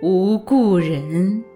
无故人。